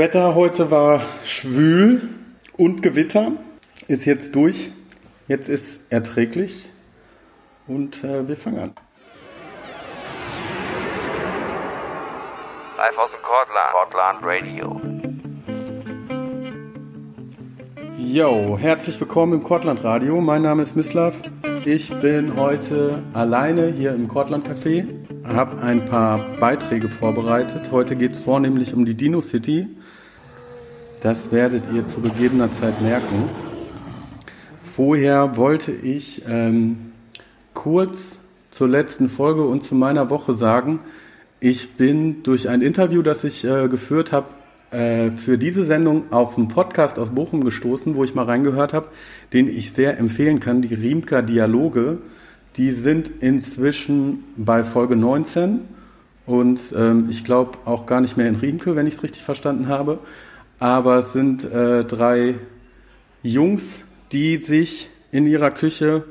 Wetter heute war schwül und Gewitter. Ist jetzt durch. Jetzt ist erträglich. Und äh, wir fangen an. Live aus dem Cortland. Cortland Radio. Yo, herzlich willkommen im Cortland Radio. Mein Name ist Mislav. Ich bin heute alleine hier im Cortland Café. Habe ein paar Beiträge vorbereitet. Heute geht es vornehmlich um die Dino City. Das werdet ihr zu gegebener Zeit merken. Vorher wollte ich ähm, kurz zur letzten Folge und zu meiner Woche sagen, ich bin durch ein Interview, das ich äh, geführt habe, äh, für diese Sendung auf einen Podcast aus Bochum gestoßen, wo ich mal reingehört habe, den ich sehr empfehlen kann, die Riemka Dialoge. Die sind inzwischen bei Folge 19 und ähm, ich glaube auch gar nicht mehr in Riemke, wenn ich es richtig verstanden habe. Aber es sind äh, drei Jungs, die sich in ihrer Küche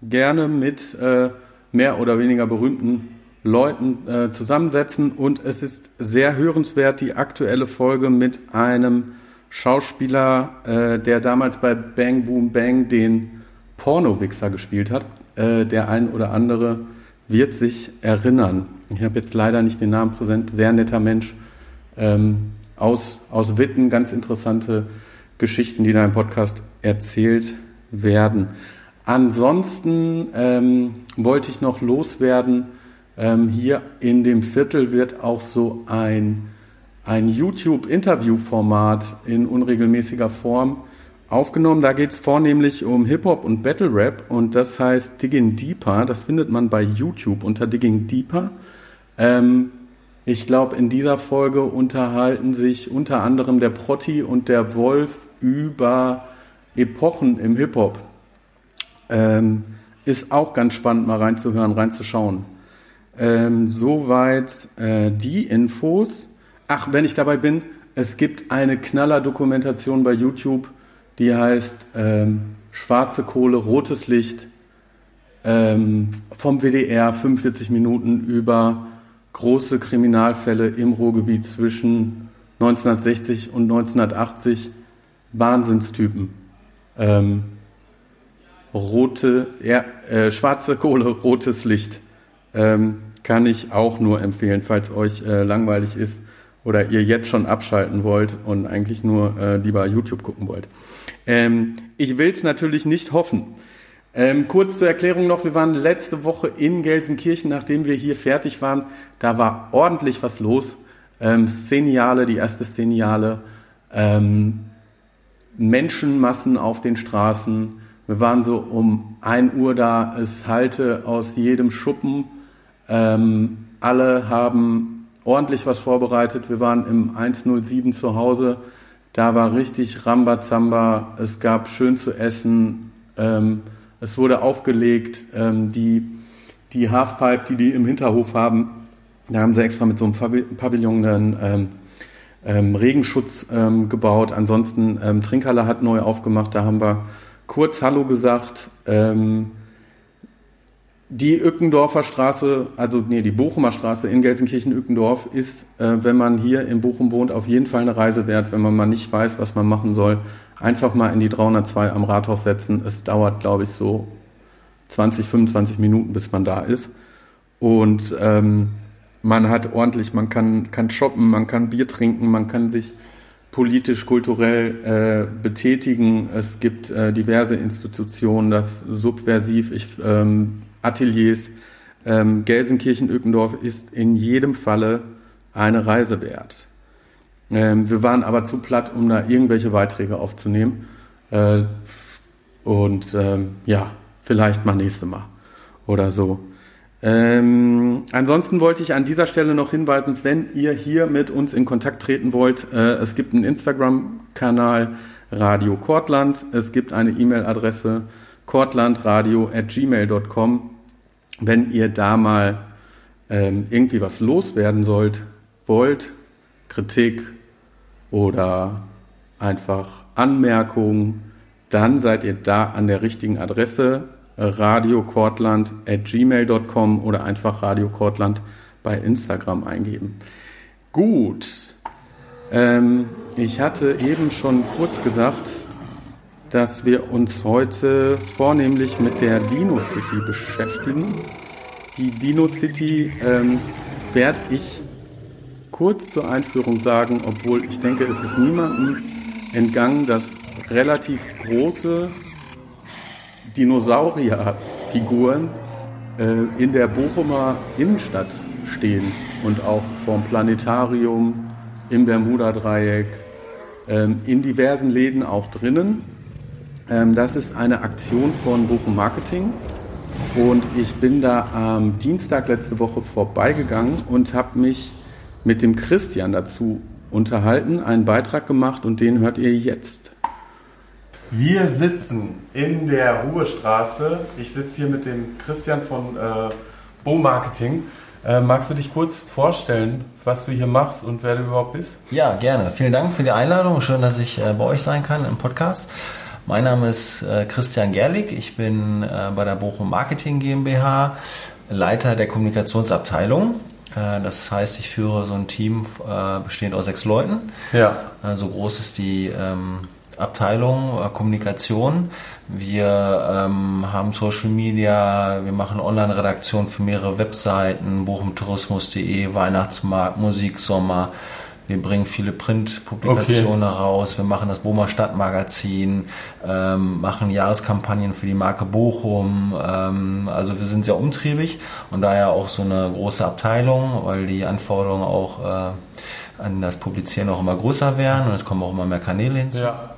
gerne mit äh, mehr oder weniger berühmten Leuten äh, zusammensetzen und es ist sehr hörenswert die aktuelle Folge mit einem Schauspieler, äh, der damals bei Bang Boom Bang den Porno-Wichser gespielt hat. Äh, der ein oder andere wird sich erinnern. Ich habe jetzt leider nicht den Namen präsent. Sehr netter Mensch ähm, aus, aus Witten. Ganz interessante Geschichten, die da im Podcast erzählt werden. Ansonsten ähm, wollte ich noch loswerden, ähm, hier in dem Viertel wird auch so ein, ein YouTube-Interview-Format in unregelmäßiger Form aufgenommen. Da geht es vornehmlich um Hip-Hop und Battle-Rap und das heißt Digging Deeper. Das findet man bei YouTube unter Digging Deeper. Ähm, ich glaube, in dieser Folge unterhalten sich unter anderem der Protti und der Wolf über Epochen im Hip-Hop. Ähm, ist auch ganz spannend, mal reinzuhören, reinzuschauen. Ähm, soweit äh, die Infos. Ach, wenn ich dabei bin, es gibt eine Knaller-Dokumentation bei YouTube, die heißt ähm, Schwarze Kohle, rotes Licht ähm, vom WDR, 45 Minuten über große Kriminalfälle im Ruhrgebiet zwischen 1960 und 1980. Wahnsinnstypen. Ähm, rote, ja, äh, schwarze Kohle, rotes Licht. Ähm, kann ich auch nur empfehlen, falls euch äh, langweilig ist oder ihr jetzt schon abschalten wollt und eigentlich nur äh, lieber YouTube gucken wollt. Ähm, ich will es natürlich nicht hoffen. Ähm, kurz zur Erklärung noch, wir waren letzte Woche in Gelsenkirchen, nachdem wir hier fertig waren. Da war ordentlich was los. Ähm, Szeniale, die erste Szeniale, ähm, Menschenmassen auf den Straßen. Wir waren so um ein Uhr da, es halte aus jedem Schuppen ähm, alle haben ordentlich was vorbereitet. Wir waren im 107 zu Hause. Da war richtig Rambazamba. Es gab schön zu essen. Ähm, es wurde aufgelegt. Ähm, die, die Halfpipe, die die im Hinterhof haben, da haben sie extra mit so einem Pavillon einen ähm, ähm, Regenschutz ähm, gebaut. Ansonsten ähm, Trinkhalle hat neu aufgemacht. Da haben wir kurz Hallo gesagt. Ähm, die Ückendorfer Straße, also nee, die Bochumer Straße in Gelsenkirchen-Ückendorf ist, äh, wenn man hier in Bochum wohnt, auf jeden Fall eine Reise wert, wenn man mal nicht weiß, was man machen soll. Einfach mal in die 302 am Rathaus setzen. Es dauert, glaube ich, so 20, 25 Minuten, bis man da ist. Und ähm, man hat ordentlich, man kann, kann shoppen, man kann Bier trinken, man kann sich politisch, kulturell äh, betätigen. Es gibt äh, diverse Institutionen, das subversiv. Ich ähm, Ateliers. Ähm, Gelsenkirchen-Ückendorf ist in jedem Falle eine Reise wert. Ähm, wir waren aber zu platt, um da irgendwelche Beiträge aufzunehmen. Äh, und ähm, ja, vielleicht mal nächste Mal oder so. Ähm, ansonsten wollte ich an dieser Stelle noch hinweisen, wenn ihr hier mit uns in Kontakt treten wollt, äh, es gibt einen Instagram-Kanal Radio Kortland, es gibt eine E-Mail-Adresse kortlandradio@gmail.com. Wenn ihr da mal ähm, irgendwie was loswerden sollt, wollt, Kritik oder einfach Anmerkungen, dann seid ihr da an der richtigen Adresse radiokortland@gmail.com oder einfach Radio Kortland bei Instagram eingeben. Gut. Ähm, ich hatte eben schon kurz gesagt, dass wir uns heute vornehmlich mit der Dino City beschäftigen. Die Dino City ähm, werde ich kurz zur Einführung sagen, obwohl ich denke, es ist niemandem entgangen, dass relativ große Dinosaurierfiguren äh, in der Bochumer Innenstadt stehen und auch vom Planetarium im Bermuda-Dreieck, ähm, in diversen Läden auch drinnen. Ähm, das ist eine Aktion von Bochum Marketing und ich bin da am Dienstag letzte Woche vorbeigegangen und habe mich mit dem Christian dazu unterhalten, einen Beitrag gemacht und den hört ihr jetzt. Wir sitzen in der Ruhestraße. Ich sitze hier mit dem Christian von äh, Bo Marketing. Äh, magst du dich kurz vorstellen, was du hier machst und wer du überhaupt bist? Ja, gerne. Vielen Dank für die Einladung. Schön, dass ich äh, bei euch sein kann im Podcast. Mein Name ist äh, Christian Gerlich. Ich bin äh, bei der Bochum Marketing GmbH Leiter der Kommunikationsabteilung. Äh, das heißt, ich führe so ein Team äh, bestehend aus sechs Leuten. Ja. so groß ist die ähm, Abteilung äh, Kommunikation. Wir ähm, haben Social Media, wir machen Online-Redaktion für mehrere Webseiten, bochumtourismus.de, Weihnachtsmarkt, Musik, Sommer. Wir bringen viele Print-Publikationen okay. raus. Wir machen das Bomer Stadtmagazin, ähm, machen Jahreskampagnen für die Marke Bochum. Ähm, also wir sind sehr umtriebig und daher auch so eine große Abteilung, weil die Anforderungen auch äh, an das Publizieren auch immer größer werden und es kommen auch immer mehr Kanäle hinzu. Ja.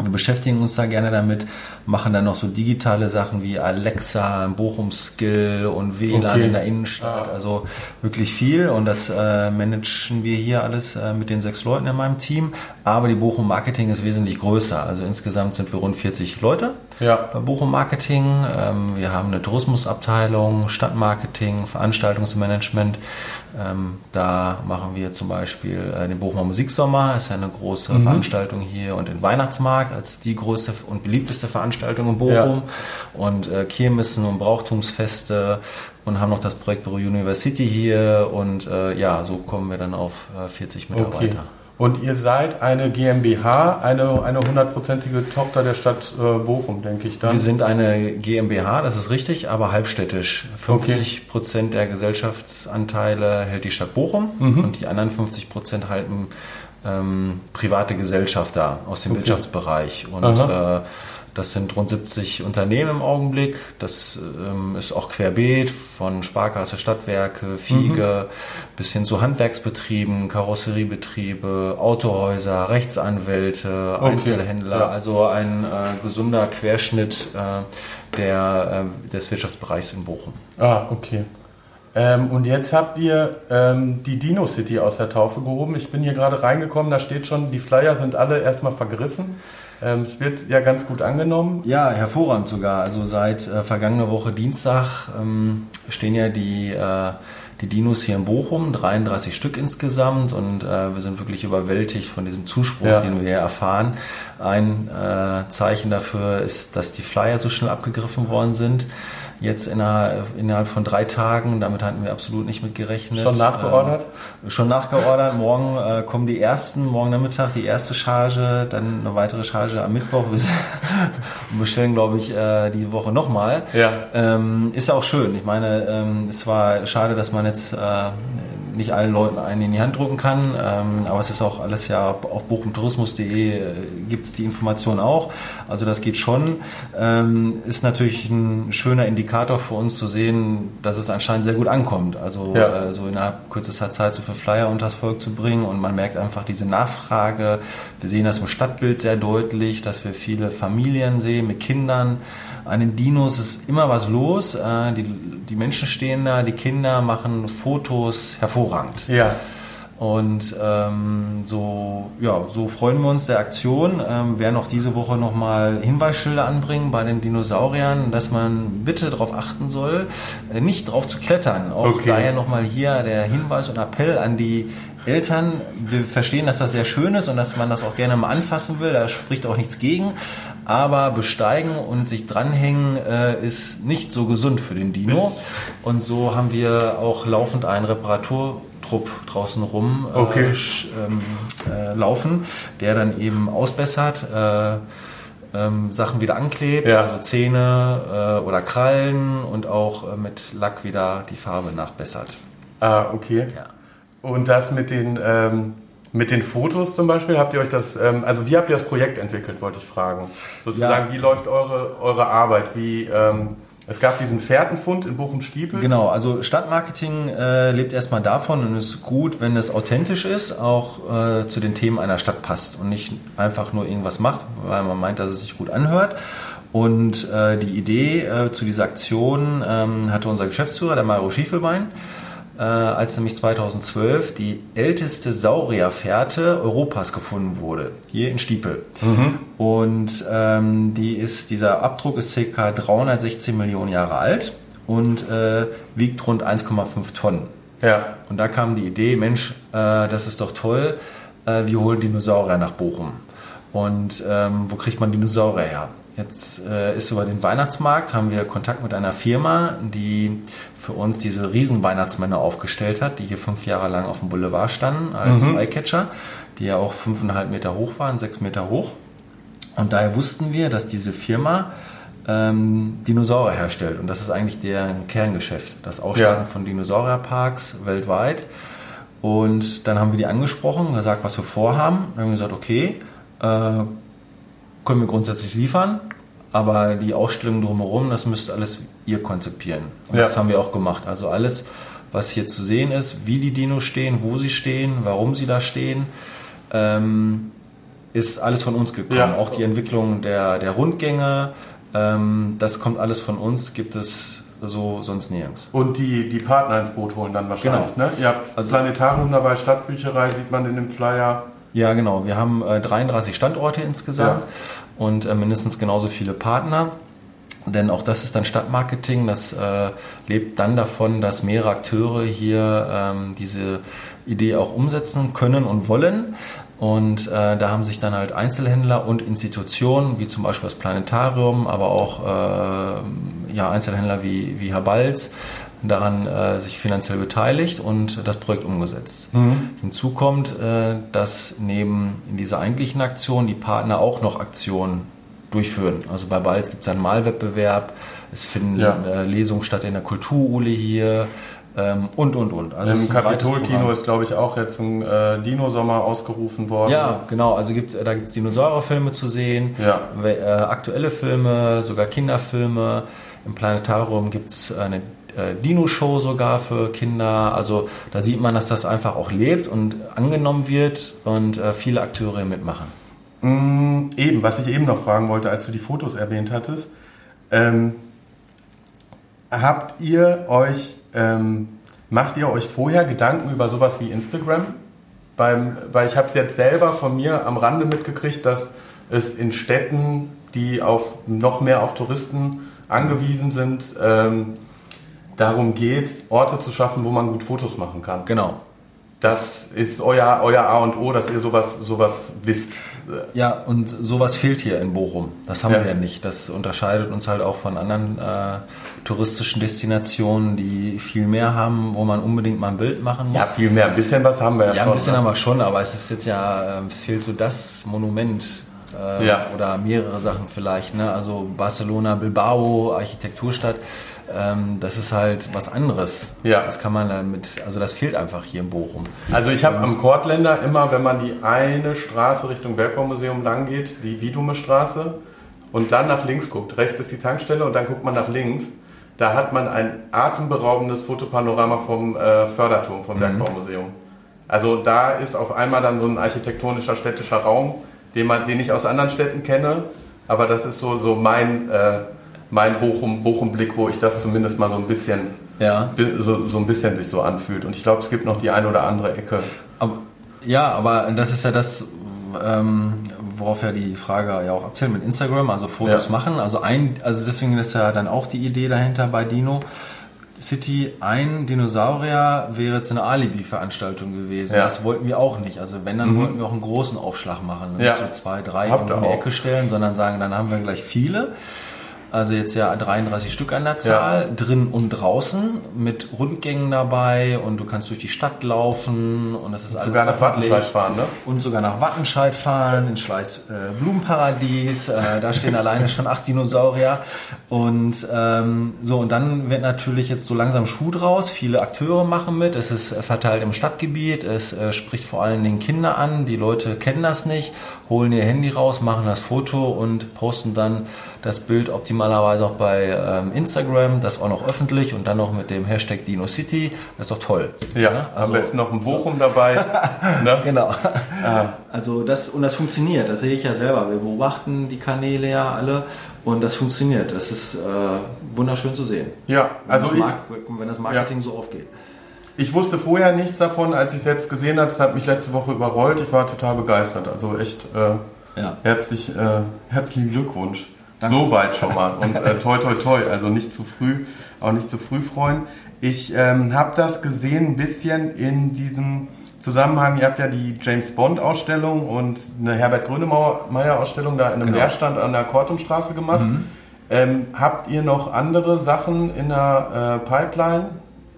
Wir beschäftigen uns da gerne damit, machen dann noch so digitale Sachen wie Alexa, Bochum Skill und WLAN okay. in der Innenstadt. Also wirklich viel und das äh, managen wir hier alles äh, mit den sechs Leuten in meinem Team. Aber die Bochum Marketing ist wesentlich größer. Also insgesamt sind wir rund 40 Leute ja. bei Bochum Marketing. Ähm, wir haben eine Tourismusabteilung, Stadtmarketing, Veranstaltungsmanagement. Ähm, da machen wir zum Beispiel äh, den Bochumer Musiksommer. Ist ja eine große mhm. Veranstaltung hier und den Weihnachtsmarkt als die größte und beliebteste Veranstaltung in Bochum ja. und äh, Kirmessen und Brauchtumsfeste und haben noch das Projektbüro University hier und äh, ja, so kommen wir dann auf äh, 40 Mitarbeiter. Okay. Und ihr seid eine GmbH, eine, eine hundertprozentige Tochter der Stadt äh, Bochum, denke ich dann. Wir sind eine GmbH, das ist richtig, aber halbstädtisch. 50 Prozent okay. der Gesellschaftsanteile hält die Stadt Bochum mhm. und die anderen 50 Prozent halten ähm, private Gesellschafter aus dem okay. Wirtschaftsbereich. Und äh, das sind rund 70 Unternehmen im Augenblick. Das ähm, ist auch querbeet von Sparkasse, Stadtwerke, Fiege mhm. bis hin zu Handwerksbetrieben, Karosseriebetriebe, Autohäuser, Rechtsanwälte, okay. Einzelhändler. Ja. Also ein äh, gesunder Querschnitt äh, der, äh, des Wirtschaftsbereichs in Bochum. Ah, okay. Ähm, und jetzt habt ihr ähm, die Dino City aus der Taufe gehoben. Ich bin hier gerade reingekommen, da steht schon, die Flyer sind alle erstmal vergriffen. Ähm, es wird ja ganz gut angenommen. Ja, hervorragend sogar. Also seit äh, vergangener Woche Dienstag ähm, stehen ja die, äh, die Dinos hier in Bochum, 33 Stück insgesamt und äh, wir sind wirklich überwältigt von diesem Zuspruch, ja. den wir hier erfahren. Ein äh, Zeichen dafür ist, dass die Flyer so schnell abgegriffen worden sind jetzt innerhalb, innerhalb von drei Tagen. Damit hatten wir absolut nicht mit gerechnet. Schon nachgeordert? Ähm, schon nachgeordert. Morgen äh, kommen die ersten, morgen Nachmittag die erste Charge, dann eine weitere Charge am Mittwoch. Wir bestellen, glaube ich, äh, die Woche nochmal. Ja. Ähm, ist ja auch schön. Ich meine, ähm, es war schade, dass man jetzt äh, nicht allen Leuten einen in die Hand drucken kann. Ähm, aber es ist auch alles ja auf bochumtourismus.de äh, gibt es die Information auch. Also das geht schon. Ähm, ist natürlich ein schöner Indikator für uns zu sehen, dass es anscheinend sehr gut ankommt. Also ja. äh, so innerhalb kürzester Zeit so viele Flyer unter das Volk zu bringen und man merkt einfach diese Nachfrage. Wir sehen das im Stadtbild sehr deutlich, dass wir viele Familien sehen mit Kindern. An den Dinos ist immer was los. Äh, die, die Menschen stehen da, die Kinder machen Fotos hervorragend. Ja. Und ähm, so, ja, so freuen wir uns der Aktion. Ähm, werden auch diese Woche nochmal Hinweisschilder anbringen bei den Dinosauriern, dass man bitte darauf achten soll, äh, nicht drauf zu klettern. Auch okay. daher nochmal hier der Hinweis und Appell an die Eltern, wir verstehen, dass das sehr schön ist und dass man das auch gerne mal anfassen will, da spricht auch nichts gegen, aber besteigen und sich dranhängen äh, ist nicht so gesund für den Dino und so haben wir auch laufend einen Reparaturtrupp draußen rum äh, Okay. ähm, äh, laufen, der dann eben ausbessert, äh, ähm, Sachen wieder anklebt, Ja. also Zähne äh, oder Krallen und auch äh, mit Lack wieder die Farbe nachbessert. Ah, okay. Ja. Und das mit den, ähm, mit den Fotos zum Beispiel, habt ihr euch das, ähm, also wie habt ihr das Projekt entwickelt, wollte ich fragen. Sozusagen, Ja. wie läuft eure, eure Arbeit? Wie, ähm, es gab diesen Fährtenfund in Bochum-Stiepel. Genau, also Stadtmarketing äh, lebt erstmal davon und ist gut, wenn es authentisch ist, auch äh, zu den Themen einer Stadt passt und nicht einfach nur irgendwas macht, weil man meint, dass es sich gut anhört. Und äh, die Idee äh, zu dieser Aktion ähm, hatte unser Geschäftsführer, der Mario Schiefelbein, äh, als nämlich 2012 die älteste Saurierfährte Europas gefunden wurde, hier in Stiepel. Und ähm, die ist, dieser Abdruck ist ca. 316 Millionen Jahre alt und äh, wiegt rund 1,5 Tonnen. Ja. Und da kam die Idee, Mensch, äh, das ist doch toll, äh, wir holen Dinosaurier nach Bochum. Und ähm, wo kriegt man Dinosaurier her? Jetzt äh, ist über den Weihnachtsmarkt, haben wir Kontakt mit einer Firma, die für uns diese riesen Weihnachtsmänner aufgestellt hat, die hier fünf Jahre lang auf dem Boulevard standen als Eyecatcher, die ja auch fünfeinhalb Meter hoch waren, sechs Meter hoch. Und daher wussten wir, dass diese Firma ähm, Dinosaurier herstellt. Und das ist eigentlich deren Kerngeschäft, das Ausstatten Ja. von Dinosaurierparks weltweit. Und dann haben wir die angesprochen, gesagt, was wir vorhaben. Dann haben wir gesagt, okay, äh, können wir grundsätzlich liefern, aber die Ausstellung drumherum, das müsst alles ihr konzipieren. Und Ja. das haben wir auch gemacht. Also alles, was hier zu sehen ist, wie die Dinos stehen, wo sie stehen, warum sie da stehen, ähm, ist alles von uns gekommen. Ja. Auch die Entwicklung der, der Rundgänge, ähm, das kommt alles von uns, gibt es so sonst nirgends. Und die, die Partner ins Boot holen dann wahrscheinlich, Genau. ne? Ihr habt Also- Planetarium dabei, Stadtbücherei sieht man in dem Flyer. Ja, genau. Wir haben äh, 33 Standorte insgesamt Ja. und äh, mindestens genauso viele Partner. Denn auch das ist dann Stadtmarketing. Das äh, lebt dann davon, dass mehrere Akteure hier ähm, diese Idee auch umsetzen können und wollen. Und äh, da haben sich dann halt Einzelhändler und Institutionen, wie zum Beispiel das Planetarium, aber auch äh, ja, Einzelhändler wie, wie Herr Balz, daran äh, sich finanziell beteiligt und das Projekt umgesetzt. Hinzu kommt, äh, dass neben in dieser eigentlichen Aktion die Partner auch noch Aktionen durchführen. Also bei Balz gibt es einen Malwettbewerb, es finden Ja. äh, Lesungen statt in der Kulturule hier ähm, und, und, und. Also Im Kapitolkino ist, glaube ich, auch jetzt ein äh, Dino-Sommer ausgerufen worden. Ja, genau. Also gibt, da gibt es Dinosaurierfilme zu sehen, Ja. äh, aktuelle Filme, sogar Kinderfilme. Im Planetarium gibt es eine Dino-Show sogar für Kinder. Also da sieht man, dass das einfach auch lebt und angenommen wird und äh, viele Akteure mitmachen. Mm, Eben, was ich eben noch fragen wollte, als du die Fotos erwähnt hattest. Ähm, habt ihr euch, ähm, macht ihr euch vorher Gedanken über sowas wie Instagram? Beim, weil ich habe es jetzt selber von mir am Rande mitgekriegt, dass es in Städten, die auf noch mehr auf Touristen angewiesen sind, ähm, darum geht, Orte zu schaffen, wo man gut Fotos machen kann. Genau. Das ist euer, euer A und O, dass ihr sowas, sowas wisst. Ja, und sowas fehlt hier in Bochum. Das haben Ja. wir ja nicht. Das unterscheidet uns halt auch von anderen äh, touristischen Destinationen, die viel mehr haben, wo man unbedingt mal ein Bild machen muss. Ja, viel mehr. Ein bisschen was haben wir ja, Ja, schon. ein bisschen ne? haben wir schon, aber es ist jetzt ja, ähm, es fehlt so das Monument äh, Ja. oder mehrere Sachen vielleicht. Ne? Also Barcelona, Bilbao, Architekturstadt, ähm, das ist halt was anderes. Ja. Das kann man dann mit, also das fehlt einfach hier in Bochum. Also ich habe am Kortländer immer, wenn man die eine Straße Richtung Bergbaumuseum lang geht, die Wiedume Straße, und dann nach links guckt, rechts ist die Tankstelle und dann guckt man nach links, da hat man ein atemberaubendes Fotopanorama vom äh, Förderturm Mhm. vom Bergbaumuseum. Also da ist auf einmal dann so ein architektonischer städtischer Raum, den, man, den ich aus anderen Städten kenne, aber das ist so, so mein, äh, mein Bochum, Bochum-Blick, wo ich das zumindest mal so ein bisschen Ja. so, so ein bisschen sich so anfühlt. Und ich glaube, es gibt noch die eine oder andere Ecke. Aber, ja, aber das ist ja das, ähm, worauf ja die Frage ja auch abzielt mit Instagram, also Fotos Ja. machen. Also ein, also deswegen ist ja dann auch die Idee dahinter bei Dino. City, ein Dinosaurier wäre jetzt eine Alibi-Veranstaltung gewesen. Ja. Das wollten wir auch nicht. Also wenn, dann wollten wir auch einen großen Aufschlag machen. Ja. Nicht so zwei, drei Habt in die. Ecke stellen, sondern sagen, dann haben wir gleich viele. Also jetzt ja 33 Stück an der Zahl, drin und draußen, mit Rundgängen dabei und du kannst durch die Stadt laufen und das ist alles Sogar nach. Wattenscheid fahren, ne? Und sogar nach Wattenscheid fahren, ins Schleiß äh, Blumenparadies. Äh, da stehen alleine schon acht Dinosaurier. Und ähm, so, und dann wird natürlich jetzt so langsam Schuh draus. Viele Akteure machen mit. Es ist äh, verteilt im Stadtgebiet. Es äh, spricht vor allen Dingen Kinder an. Die Leute kennen das nicht, holen ihr Handy raus, machen das Foto und posten dann das Bild optimalerweise auch bei ähm, Instagram, das auch noch öffentlich und dann noch mit dem Hashtag DinoCity. Das ist doch toll. Ja, Ne? am besten noch ein Bochum dabei. ne? Genau. Also das und das funktioniert. Das sehe ich ja selber. Wir beobachten die Kanäle ja alle und das funktioniert. Das ist äh, wunderschön zu sehen. Ja, Wenn, also das ich, Mark- wenn das Marketing so aufgeht. Ich wusste vorher nichts davon, als ich es jetzt gesehen habe. Es hat mich letzte Woche überrollt. Ich war total begeistert. Also echt äh, Ja. herzlich, äh, herzlichen Glückwunsch. So weit schon mal. Und äh, toi toi toi. Also nicht zu früh, auch nicht zu früh freuen. Ich ähm, habe das gesehen ein bisschen in diesem Zusammenhang. Ihr habt ja die James Bond Ausstellung und eine Herbert Grönemeyer Ausstellung da in einem Genau. Leerstand an der Kortumstraße gemacht. Ähm, habt ihr noch andere Sachen in der äh, Pipeline?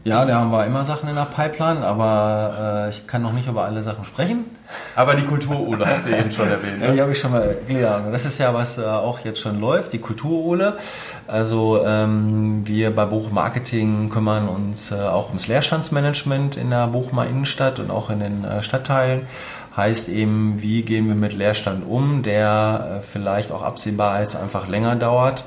Ja, da haben wir immer Sachen in der Pipeline, aber äh, ich kann noch nicht über alle Sachen sprechen. Aber die Kulturole hast du eben schon erwähnt. Ja, die Ne? habe ich schon mal erklärt. Das ist ja, was äh, auch jetzt schon läuft, die Kulturole. Also ähm, wir bei Bochum Marketing kümmern uns äh, auch ums Leerstandsmanagement in der Bochumer Innenstadt und auch in den äh, Stadtteilen. Heißt eben, wie gehen wir mit Leerstand um, der äh, vielleicht auch absehbar ist, einfach länger dauert.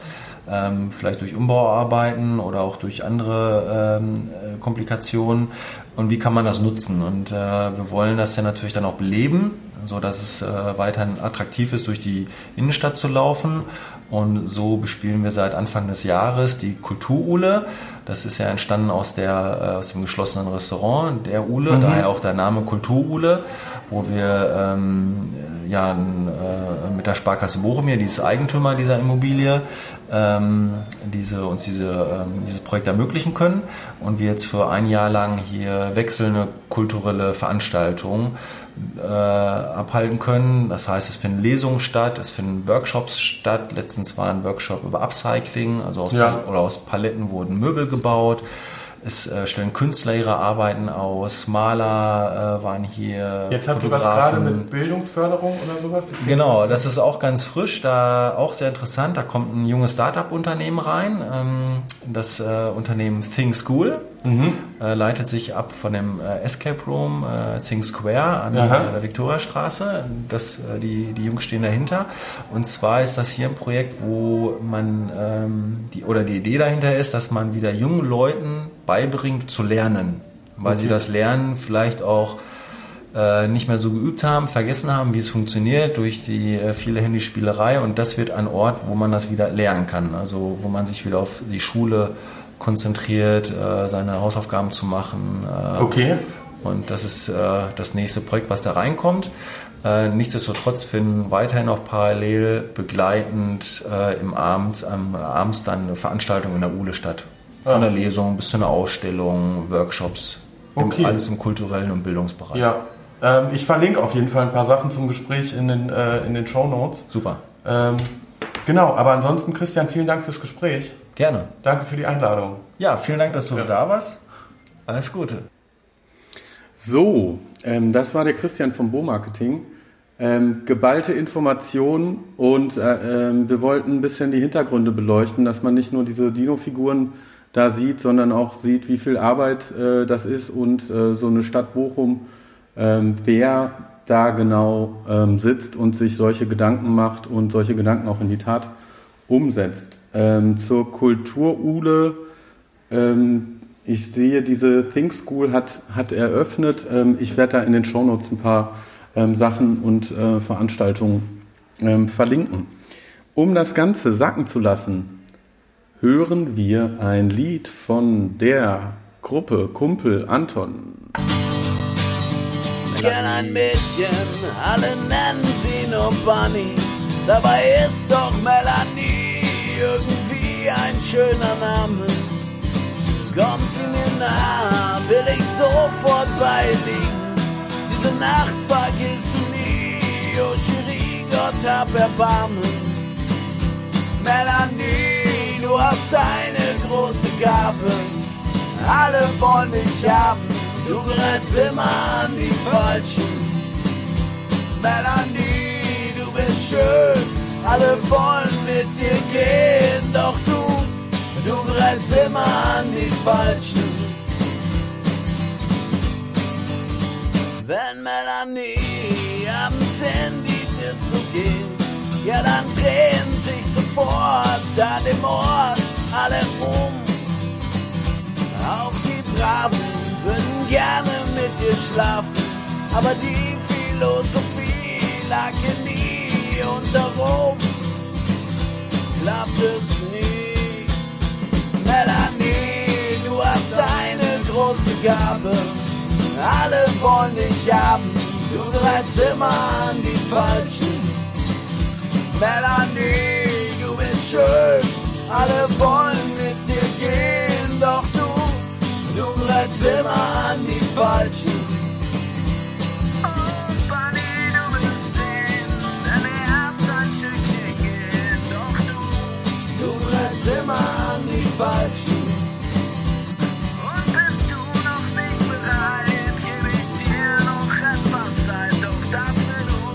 Ähm, vielleicht durch Umbauarbeiten oder auch durch andere ähm, äh, Komplikationen. Und wie kann man das nutzen? Und äh, wir wollen das ja natürlich dann auch beleben, so dass es äh, weiterhin attraktiv ist, durch die Innenstadt zu laufen. Und so bespielen wir seit Anfang des Jahres die Kulturule. Das ist ja entstanden aus, der, äh, aus dem geschlossenen Restaurant der Ule, daher auch der Name Kulturule, wo wir ähm, ja, äh, mit der Sparkasse Bochum hier, die ist Eigentümer dieser Immobilie, ähm, diese, uns diese, ähm, dieses Projekt ermöglichen können und wir jetzt für ein Jahr lang hier wechselnde kulturelle Veranstaltungen äh, abhalten können. Das heißt, es finden Lesungen statt, es finden Workshops statt. Letztens war ein Workshop über Upcycling, also aus, Ja. oder aus Paletten wurden Möbel gebaut. Es äh, stellen Künstler ihre Arbeiten aus, Maler äh, waren hier. Jetzt habt ihr was gerade mit Bildungsförderung oder sowas? Ich Genau, das ist auch ganz frisch, da auch sehr interessant. Da kommt ein junges Startup-Unternehmen rein, ähm, das äh, Unternehmen Think School, äh, leitet sich ab von dem äh, Escape Room äh, Think Square an Aha. äh, der Viktoriastraße. Das, äh, die, die Jungs stehen dahinter. Und zwar ist das hier ein Projekt, wo man ähm, die oder die Idee dahinter ist, dass man wieder jungen Leuten beibringt zu lernen, weil sie das Lernen vielleicht auch äh, nicht mehr so geübt haben, vergessen haben, wie es funktioniert durch die äh, viele Handyspielerei und das wird ein Ort, wo man das wieder lernen kann, also wo man sich wieder auf die Schule konzentriert, äh, seine Hausaufgaben zu machen. Äh, Okay. Und das ist äh, das nächste Projekt, was da reinkommt. Nichtsdestotrotz finden weiterhin auch parallel begleitend im Abend, am abends dann eine Veranstaltung in der Ule statt. Von Ah. der Lesung bis zu einer Ausstellung, Workshops, im, Okay. alles im kulturellen und Bildungsbereich. Ja, ähm, ich verlinke auf jeden Fall ein paar Sachen zum Gespräch in den, äh, in den Show Notes. Super. Ähm, genau, aber ansonsten, Christian, vielen Dank fürs Gespräch. Gerne. Danke für die Einladung. Ja, vielen Dank, dass du Ja. da warst. Alles Gute. So, ähm, das war der Christian vom Bo-Marketing. Ähm, geballte Informationen und äh, ähm, wir wollten ein bisschen die Hintergründe beleuchten, dass man nicht nur diese Dino-Figuren da sieht, sondern auch sieht, wie viel Arbeit äh, das ist und äh, so eine Stadt Bochum, ähm, wer da genau ähm, sitzt und sich solche Gedanken macht und solche Gedanken auch in die Tat umsetzt. Ähm, zur Kulturule ähm, ich sehe, diese Think School hat, hat eröffnet. Ähm, ich werde da in den Shownotes ein paar ähm, Sachen und äh, Veranstaltungen ähm, verlinken. Um das Ganze sacken zu lassen, hören wir ein Lied von der Gruppe Kumpel Anton. Ich kenn ein Mädchen, alle nennen sie nur Bunny. Dabei ist doch Melanie irgendwie ein schöner Name. Kommt sie mir nah, will ich sofort beiliegen. Diese Nacht vergisst du nie, oh Cherie, Gott hab Erbarmen. Melanie, hast eine große Gabe. Alle wollen dich haben, du gerätst immer an die Falschen. Melanie, du bist schön, alle wollen mit dir gehen, doch du, du gerätst immer an die Falschen. Wenn Melanie abends in die Disco geht, ja dann drehen sich sofort an dem Ort alle um. Auch die Braven würden gerne mit dir schlafen, aber die Philosophie lag hier nie unter Rom. Klappt es nie. Melanie, du hast eine große Gabe. Alle wollen dich haben, du greifst immer an die Falschen. Melanie, du bist schön, alle wollen mit dir gehen, doch du, du greifst immer an die Falschen. An die Falschen.